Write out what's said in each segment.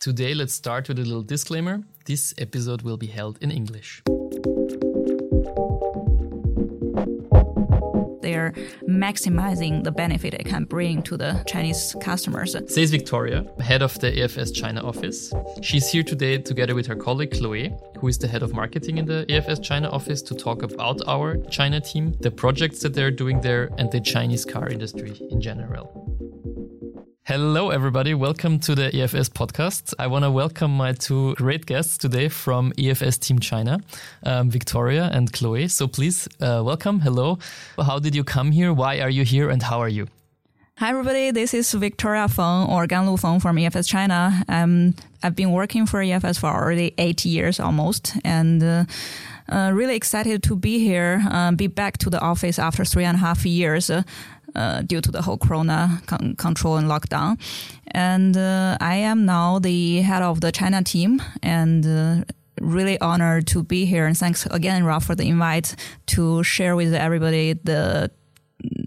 Today, let's start with a little disclaimer. This episode will be held in English. They're maximizing the benefit it can bring to the Chinese customers. Says Victoria, head of the EFS China office. She's here today together with her colleague Chloe, who is the head of marketing in the EFS China office, to talk about our China team, the projects that they're doing there, and the Chinese car industry in general. Hello, everybody. Welcome to the EFS podcast. I want to welcome my two great guests today from EFS Team China, um, Victoria and Chloe. So please uh, welcome. Hello. How did you come here? Why are you here? And how are you? Hi, everybody. This is Victoria Feng or Ganlu Feng from EFS China. Um, I've been working for EFS for already eight years almost, and uh, uh, really excited to be here, uh, be back to the office after three and a half years uh, due to the whole corona con- control and lockdown. And uh, I am now the head of the China team and uh, really honored to be here. And thanks again, Rob, for the invite to share with everybody the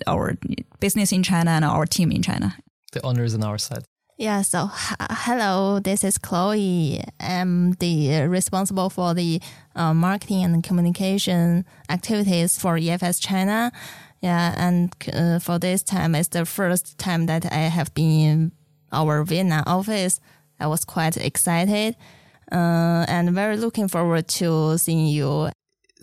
our business in China and our team in China. The honor is on our side. Yeah, so hello, this is Chloe. I'm the responsible for the uh, marketing and communication activities for EFS China. Yeah, and uh, for this time, it's the first time that I have been in our Vienna office. I was quite excited uh, and very looking forward to seeing you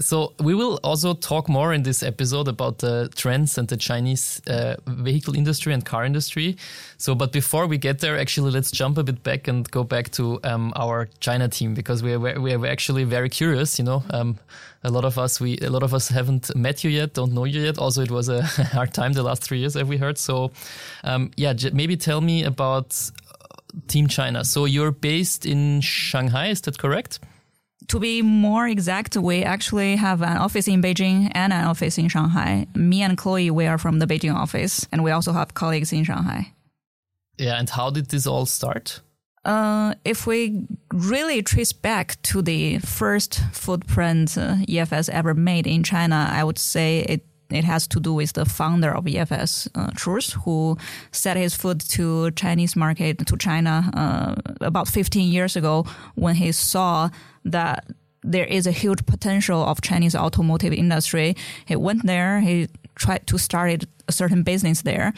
so we will also talk more in this episode about the trends and the Chinese uh, vehicle industry and car industry. So, but before we get there, actually, let's jump a bit back and go back to um, our China team because we are we are actually very curious. You know, um, a lot of us we a lot of us haven't met you yet, don't know you yet. Also, it was a hard time the last three years, have we heard? So, um, yeah, maybe tell me about Team China. So you're based in Shanghai, is that correct? To be more exact, we actually have an office in Beijing and an office in Shanghai. Me and Chloe, we are from the Beijing office, and we also have colleagues in Shanghai. Yeah, and how did this all start? Uh, if we really trace back to the first footprint uh, EFS ever made in China, I would say it it has to do with the founder of EFS, uh, who set his foot to Chinese market to China uh, about 15 years ago when he saw that there is a huge potential of Chinese automotive industry. He went there. He tried to start a certain business there.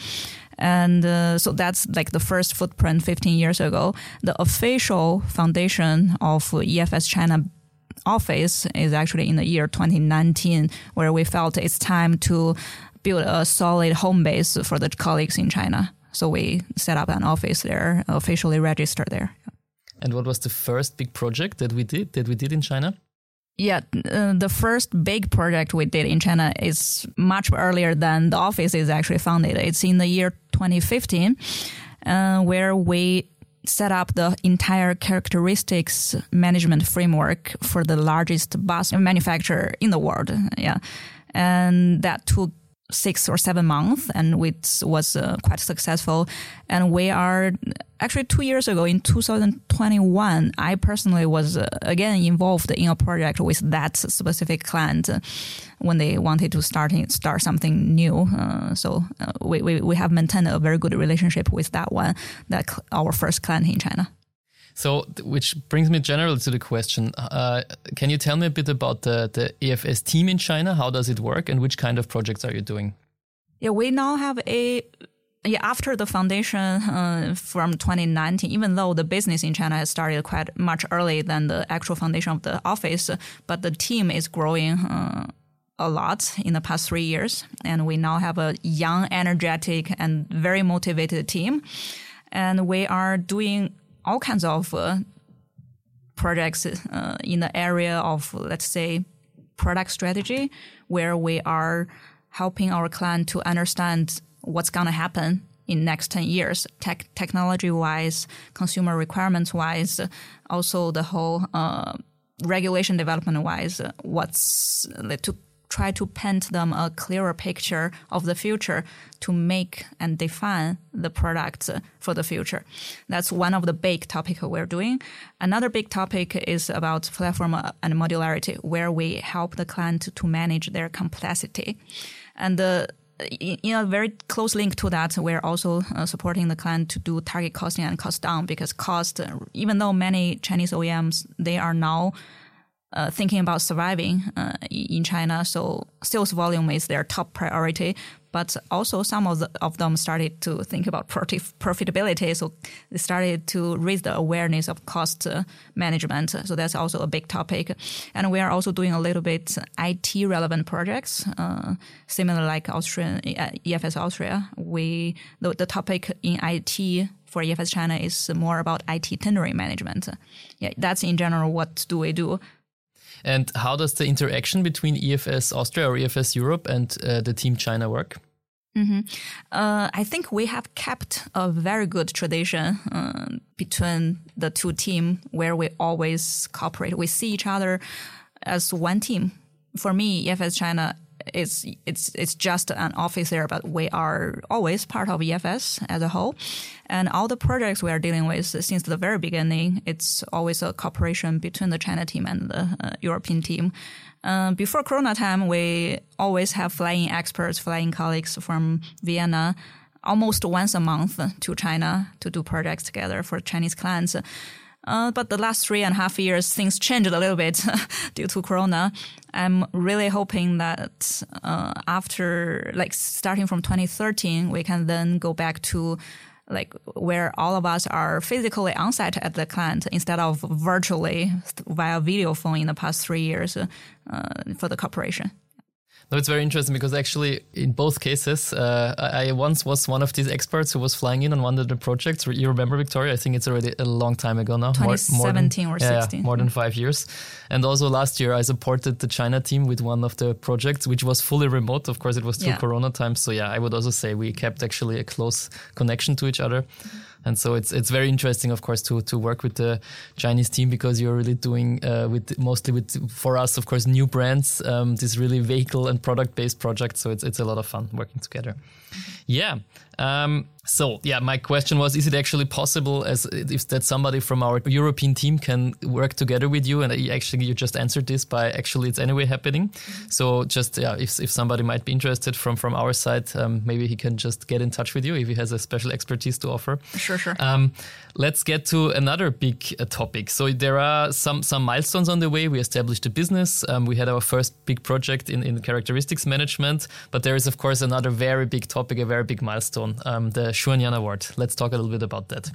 And uh, so that's like the first footprint 15 years ago. The official foundation of EFS China office is actually in the year 2019, where we felt it's time to build a solid home base for the colleagues in China. So we set up an office there, officially registered there. And what was the first big project that we did that we did in China? Yeah, uh, the first big project we did in China is much earlier than the office is actually founded. It's in the year 2015, uh, where we set up the entire characteristics management framework for the largest bus manufacturer in the world. Yeah. And that took six or seven months and it was uh, quite successful. And we are actually two years ago in 2021, I personally was uh, again involved in a project with that specific client when they wanted to start start something new. Uh, so uh, we, we, we have maintained a very good relationship with that one, that our first client in China. So, which brings me generally to the question: uh, Can you tell me a bit about the the EFS team in China? How does it work, and which kind of projects are you doing? Yeah, we now have a yeah, after the foundation uh, from 2019, even though the business in China has started quite much early than the actual foundation of the office, but the team is growing uh, a lot in the past three years, and we now have a young, energetic, and very motivated team, and we are doing all kinds of uh, projects uh, in the area of, let's say, product strategy, where we are helping our client to understand what's going to happen in next 10 years, tech, technology wise, consumer requirements wise, also the whole uh, regulation development wise, what's to try to paint them a clearer picture of the future to make and define the products for the future. That's one of the big topic we're doing. Another big topic is about platform and modularity, where we help the client to manage their complexity. And the in, a very close link to that, we're also uh, supporting the client to do target costing and cost down because cost, even though many Chinese OEMs, they are now uh, thinking about surviving uh, in China. So sales volume is their top priority. But also some of, the, of them started to think about profitability. So they started to raise the awareness of cost uh, management. So that's also a big topic. And we are also doing a little bit IT relevant projects, uh, similar like Austrian uh, EFS Austria. We the, the topic in IT for EFS China is more about IT tendering management. Yeah, that's in general what do we do. And how does the interaction between EFS Austria or EFS Europe and uh, the team China work? Mm-hmm. Uh, I think we have kept a very good tradition uh, between the two teams where we always cooperate. We see each other as one team. For me, EFS China it's it's it's just an office there, but we are always part of EFS as a whole. And all the projects we are dealing with since the very beginning, it's always a cooperation between the China team and the uh, European team. Uh, before Corona time, we always have flying experts, flying colleagues from Vienna almost once a month to China to do projects together for Chinese clients. Uh, but the last three and a half years, things changed a little bit due to Corona. I'm really hoping that uh, after, like, starting from 2013, we can then go back to like where all of us are physically on site at the client instead of virtually via video phone in the past three years uh, for the corporation. No, it's very interesting because actually, in both cases, uh, I once was one of these experts who was flying in on one of the projects. You remember, Victoria? I think it's already a long time ago now. 2017 more, more than, or 16. Yeah, more than five years. And also last year, I supported the China team with one of the projects, which was fully remote. Of course, it was through yeah. Corona times. So yeah, I would also say we kept actually a close connection to each other. Mm-hmm. And so it's it's very interesting, of course, to to work with the Chinese team because you're really doing uh, with mostly with for us, of course, new brands. Um, this really vehicle and product based project. So it's it's a lot of fun working together. Yeah. Um, so yeah, my question was: Is it actually possible, as if that somebody from our European team can work together with you? And actually, you just answered this by actually it's anyway happening. So just yeah, if if somebody might be interested from from our side, um, maybe he can just get in touch with you if he has a special expertise to offer. Sure, sure. Um, let's get to another big uh, topic. So there are some some milestones on the way. We established a business. Um, we had our first big project in in characteristics management, but there is of course another very big topic, a very big milestone, um, the Xuanyuan Award. Let's talk a little bit about that.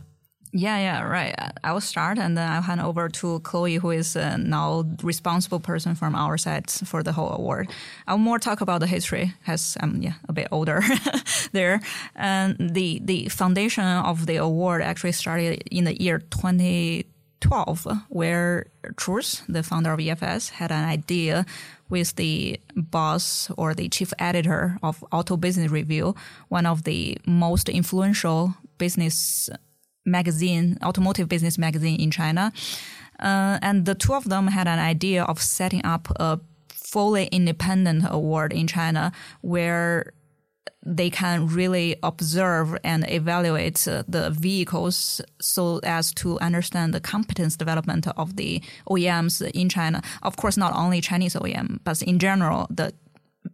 Yeah, yeah, right. I will start and then I'll hand over to Chloe, who is uh, now responsible person from our side for the whole award. I'll more talk about the history, as I'm yeah a bit older there. And the the foundation of the award actually started in the year 2012, where Truls, the founder of EFS, had an idea with the boss or the chief editor of Auto Business Review, one of the most influential business magazine, automotive business magazine in China. Uh, and the two of them had an idea of setting up a fully independent award in China where they can really observe and evaluate uh, the vehicles so as to understand the competence development of the OEMs in China. Of course, not only Chinese OEM, but in general, the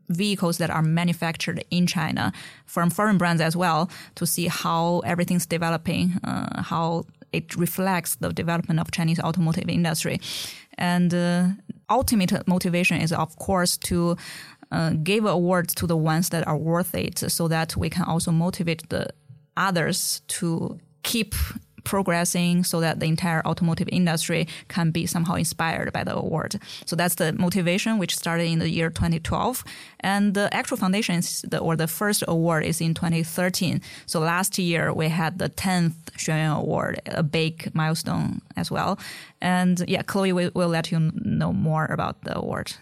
vehicles that are manufactured in China from foreign brands as well to see how everything's developing, uh, how it reflects the development of Chinese automotive industry. And uh, ultimate motivation is, of course, to uh, give awards to the ones that are worth it so that we can also motivate the others to keep progressing so that the entire automotive industry can be somehow inspired by the award. So that's the motivation, which started in the year 2012. And the actual foundation the, or the first award is in 2013. So last year we had the 10th Xuanyuan Award, a big milestone as well. And yeah, Chloe will, will let you know more about the award.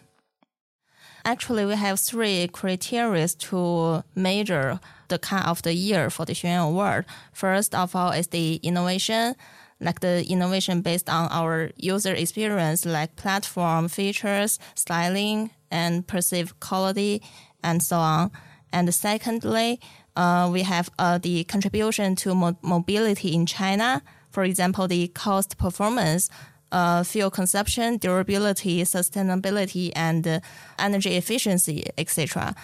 Actually, we have three criteria to measure the kind of the year for the Xuanyuan Award. First of all is the innovation, like the innovation based on our user experience, like platform features, styling, and perceived quality, and so on. And secondly, uh, we have uh, the contribution to mo- mobility in China. For example, the cost performance uh, fuel consumption, durability, sustainability, and uh, energy efficiency, etc.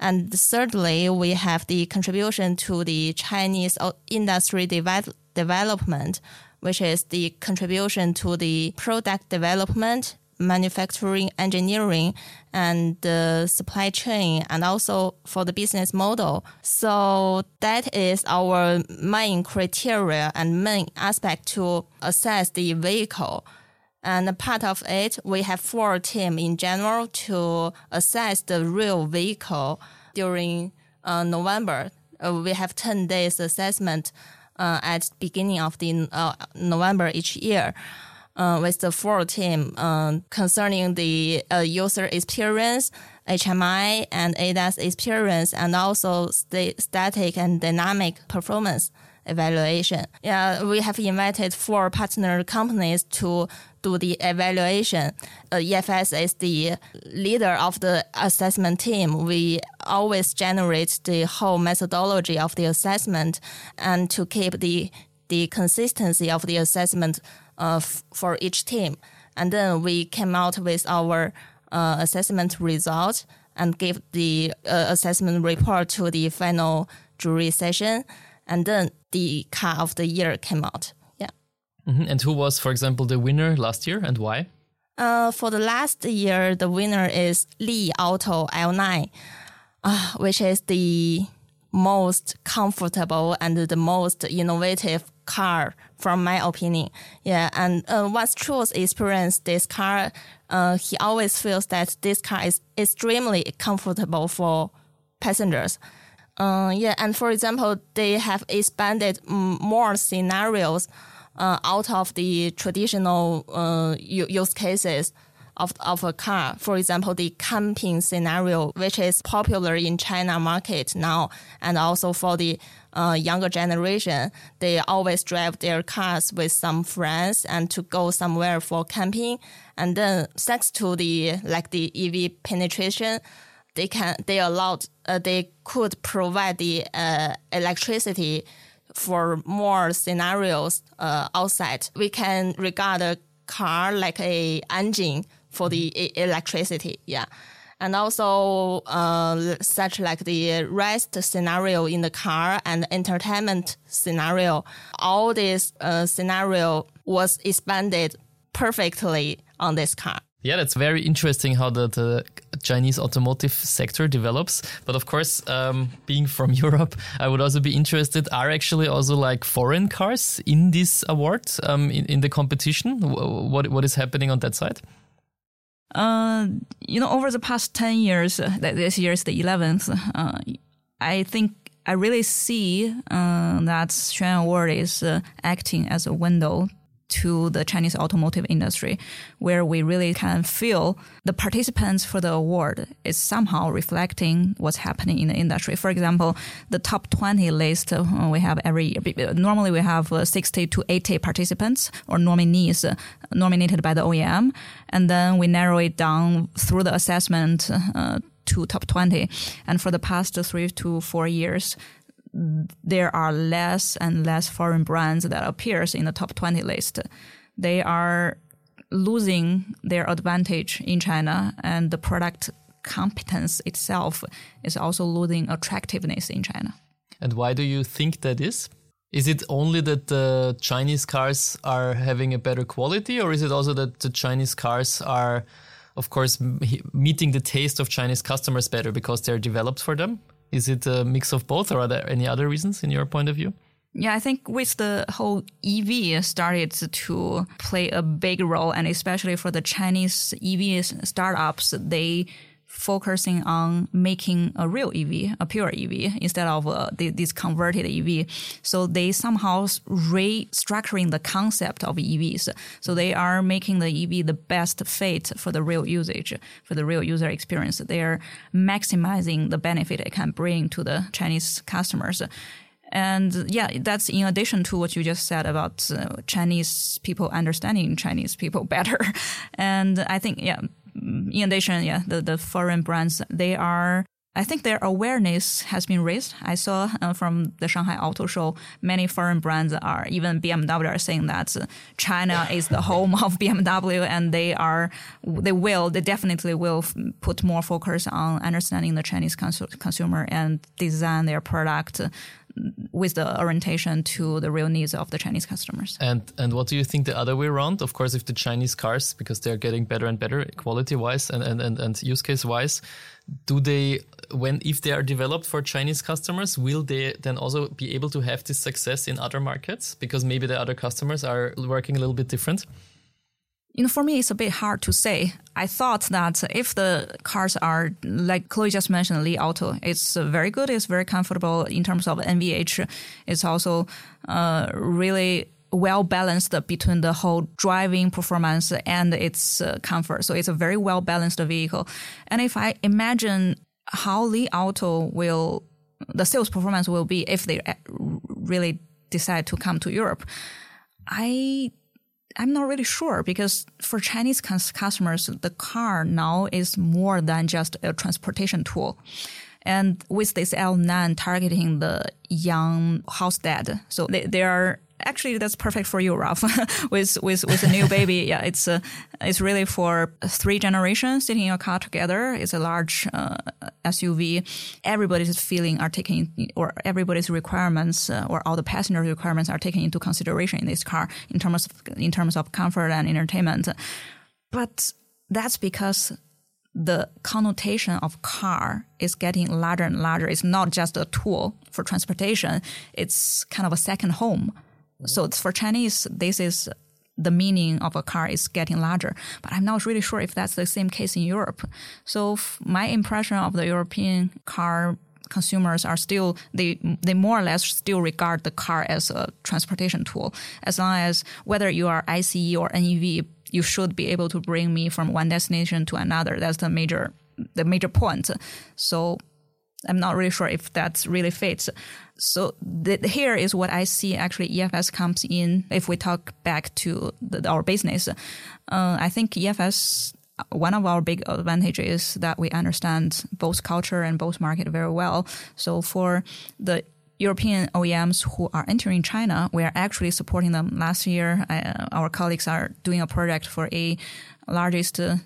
And thirdly, we have the contribution to the Chinese industry de- development, which is the contribution to the product development, manufacturing, engineering, and the supply chain, and also for the business model. So that is our main criteria and main aspect to assess the vehicle. And part of it, we have four teams in general to assess the real vehicle during uh, November. Uh, we have 10 days assessment uh, at beginning of the uh, November each year. Uh, with the four team uh, concerning the user experience, HMI and ADAS experience, and also st- static and dynamic performance evaluation. Yeah, we have invited four partner companies to do the evaluation. Uh, EFS is the leader of the assessment team. We always generate the whole methodology of the assessment and to keep the the consistency of the assessment uh, for each team. And then we came out with our uh, assessment result and gave the uh, assessment report to the final jury session. And then the car of the year came out. Yeah. Mm-hmm. And who was, for example, the winner last year and why? Uh, for the last year, the winner is Li Auto L9, uh, which is the most comfortable and the most innovative car, from my opinion. Yeah, and uh, once Truls experienced this car, uh, he always feels that this car is extremely comfortable for passengers. Uh, yeah, and for example, they have expanded more scenarios uh, out of the traditional uh, use cases of, of a car. For example, the camping scenario, which is popular in China market now, and also for the uh, younger generation, they always drive their cars with some friends and to go somewhere for camping. And then thanks to the like the EV penetration, they can they allowed uh, they could provide the uh, electricity for more scenarios uh, outside. We can regard a car like a engine for the electricity. Yeah. And also, uh, such like the rest scenario in the car and entertainment scenario, all this uh, scenario was expanded perfectly on this car. Yeah, that's very interesting how the, the Chinese automotive sector develops. But of course, um, being from Europe, I would also be interested. Are actually also like foreign cars in this award um, in, in the competition? What what is happening on that side? Uh, you know, over the past ten years, uh, this year is the eleventh. Uh, I think I really see uh, that Xuan Award is uh, acting as a window to the Chinese automotive industry, where we really can feel the participants for the award is somehow reflecting what's happening in the industry. For example, the top 20 list uh, we have every year. Normally, we have uh, 60 to 80 participants or nominees uh, nominated by the OEM, and then we narrow it down through the assessment uh, to top 20. And for the past three to four years, there are less and less foreign brands that appears in the top 20 list. They are losing their advantage in China and the product competence itself is also losing attractiveness in China. And why do you think that is? Is it only that the Chinese cars are having a better quality, or is it also that the Chinese cars are, of course, meeting the taste of Chinese customers better because they're developed for them? Is it a mix of both, or are there any other reasons in your point of view? Yeah, I think with the whole EV started to play a big role, and especially for the Chinese EV startups, they focusing on making a real EV, a pure EV, instead of uh, this converted EV. So they somehow restructuring the concept of EVs. So they are making the EV the best fit for the real usage, for the real user experience. They are maximizing the benefit it can bring to the Chinese customers. And yeah, that's in addition to what you just said about uh, Chinese people understanding Chinese people better. and I think, yeah, in addition, yeah, the, the foreign brands, they are I think their awareness has been raised. I saw uh, from the Shanghai Auto Show, many foreign brands are, even BMW are saying that China is the home of BMW and they are, they will, they definitely will put more focus on understanding the Chinese cons- consumer and design their product with the orientation to the real needs of the Chinese customers. And and what do you think the other way around? Of course, if the Chinese cars, because they're getting better and better quality wise and, and, and, and use case wise, do they when if they are developed for Chinese customers, will they then also be able to have this success in other markets? Because maybe the other customers are working a little bit different you know, for me, it's a bit hard to say. I thought that if the cars are like Chloe just mentioned, Li Auto, it's very good. It's very comfortable in terms of NVH. It's also uh, really well balanced between the whole driving performance and its uh, comfort. So it's a very well balanced vehicle. And if I imagine how Li Auto will, the sales performance will be if they uh, really decide to come to Europe, I I'm not really sure because for Chinese customers, the car now is more than just a transportation tool. And with this L9 targeting the young house dad, so they, they are actually that's perfect for you, Ralph. with with with a new baby, yeah, it's uh, it's really for three generations sitting in a car together. It's a large uh, SUV. Everybody's feeling are taken or everybody's requirements uh, or all the passenger requirements are taken into consideration in this car in terms of in terms of comfort and entertainment. But that's because the connotation of car is getting larger and larger. It's not just a tool for transportation. It's kind of a second home so for Chinese, this is the meaning of a car is getting larger. But I'm not really sure if that's the same case in Europe. So my impression of the European car consumers are still they they more or less still regard the car as a transportation tool. As long as whether you are ICE or NEV, you should be able to bring me from one destination to another. That's the major the major point. So I'm not really sure if that really fits. So the, here is what I see actually EFS comes in. If we talk back to the, our business, uh, I think EFS, one of our big advantages is that we understand both culture and both market very well. So for the European OEMs who are entering China, we are actually supporting them. Last year, uh, our colleagues are doing a project for a largest uh,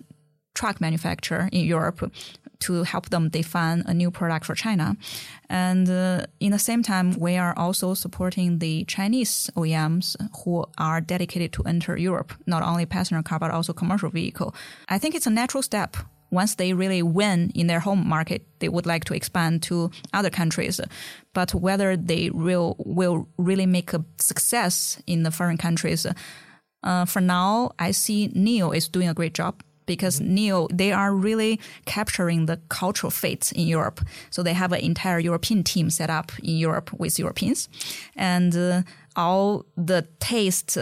truck manufacturer in Europe to help them define a new product for China. And uh, in the same time, we are also supporting the Chinese OEMs who are dedicated to enter Europe, not only passenger car, but also commercial vehicle. I think it's a natural step. Once they really win in their home market, they would like to expand to other countries. But whether they will, will really make a success in the foreign countries, uh, for now, I see NIO is doing a great job because mm-hmm. NIO, they are really capturing the cultural fate in Europe. So they have an entire European team set up in Europe with Europeans. And uh, all the taste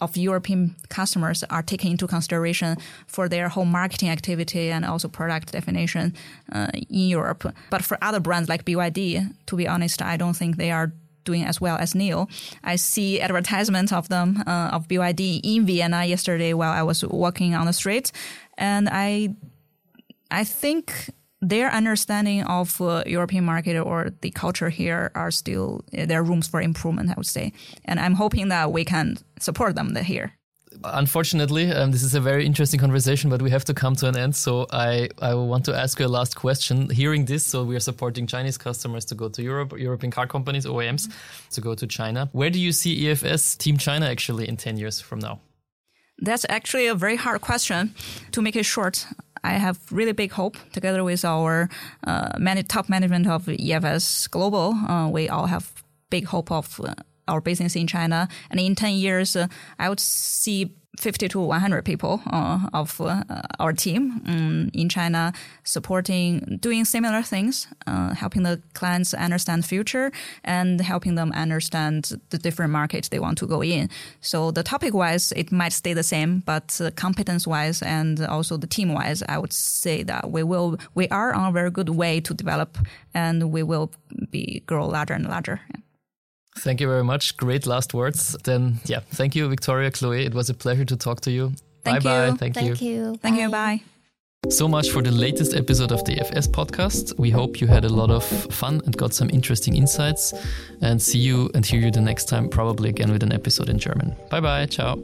of European customers are taken into consideration for their whole marketing activity and also product definition uh, in Europe. But for other brands like BYD, to be honest, I don't think they are doing as well as NIO. I see advertisements of them uh, of BYD in Vienna yesterday while I was walking on the street, and I I think their understanding of uh, European market or the culture here are still there are rooms for improvement. I would say, and I'm hoping that we can support them here unfortunately, um, this is a very interesting conversation, but we have to come to an end. So I, I want to ask you a last question. Hearing this, so we are supporting Chinese customers to go to Europe, European car companies, OEMs, to go to China. Where do you see EFS Team China actually in 10 years from now? That's actually a very hard question. To make it short, I have really big hope together with our uh, many top management of EFS Global. Uh, we all have big hope of uh, our business in China. And in 10 years, uh, I would see 50 to 100 people uh, of uh, our team um, in China supporting, doing similar things, uh, helping the clients understand future and helping them understand the different markets they want to go in. So the topic wise, it might stay the same, but uh, competence wise and also the team wise, I would say that we will, we are on a very good way to develop and we will be grow larger and larger. Yeah. Thank you very much. Great last words. Then, yeah, thank you, Victoria, Chloe. It was a pleasure to talk to you. Thank bye you. bye. Thank, thank you. you. Thank you. Bye. So much for the latest episode of the EFS podcast. We hope you had a lot of fun and got some interesting insights. And see you and hear you the next time, probably again with an episode in German. Bye bye. Ciao.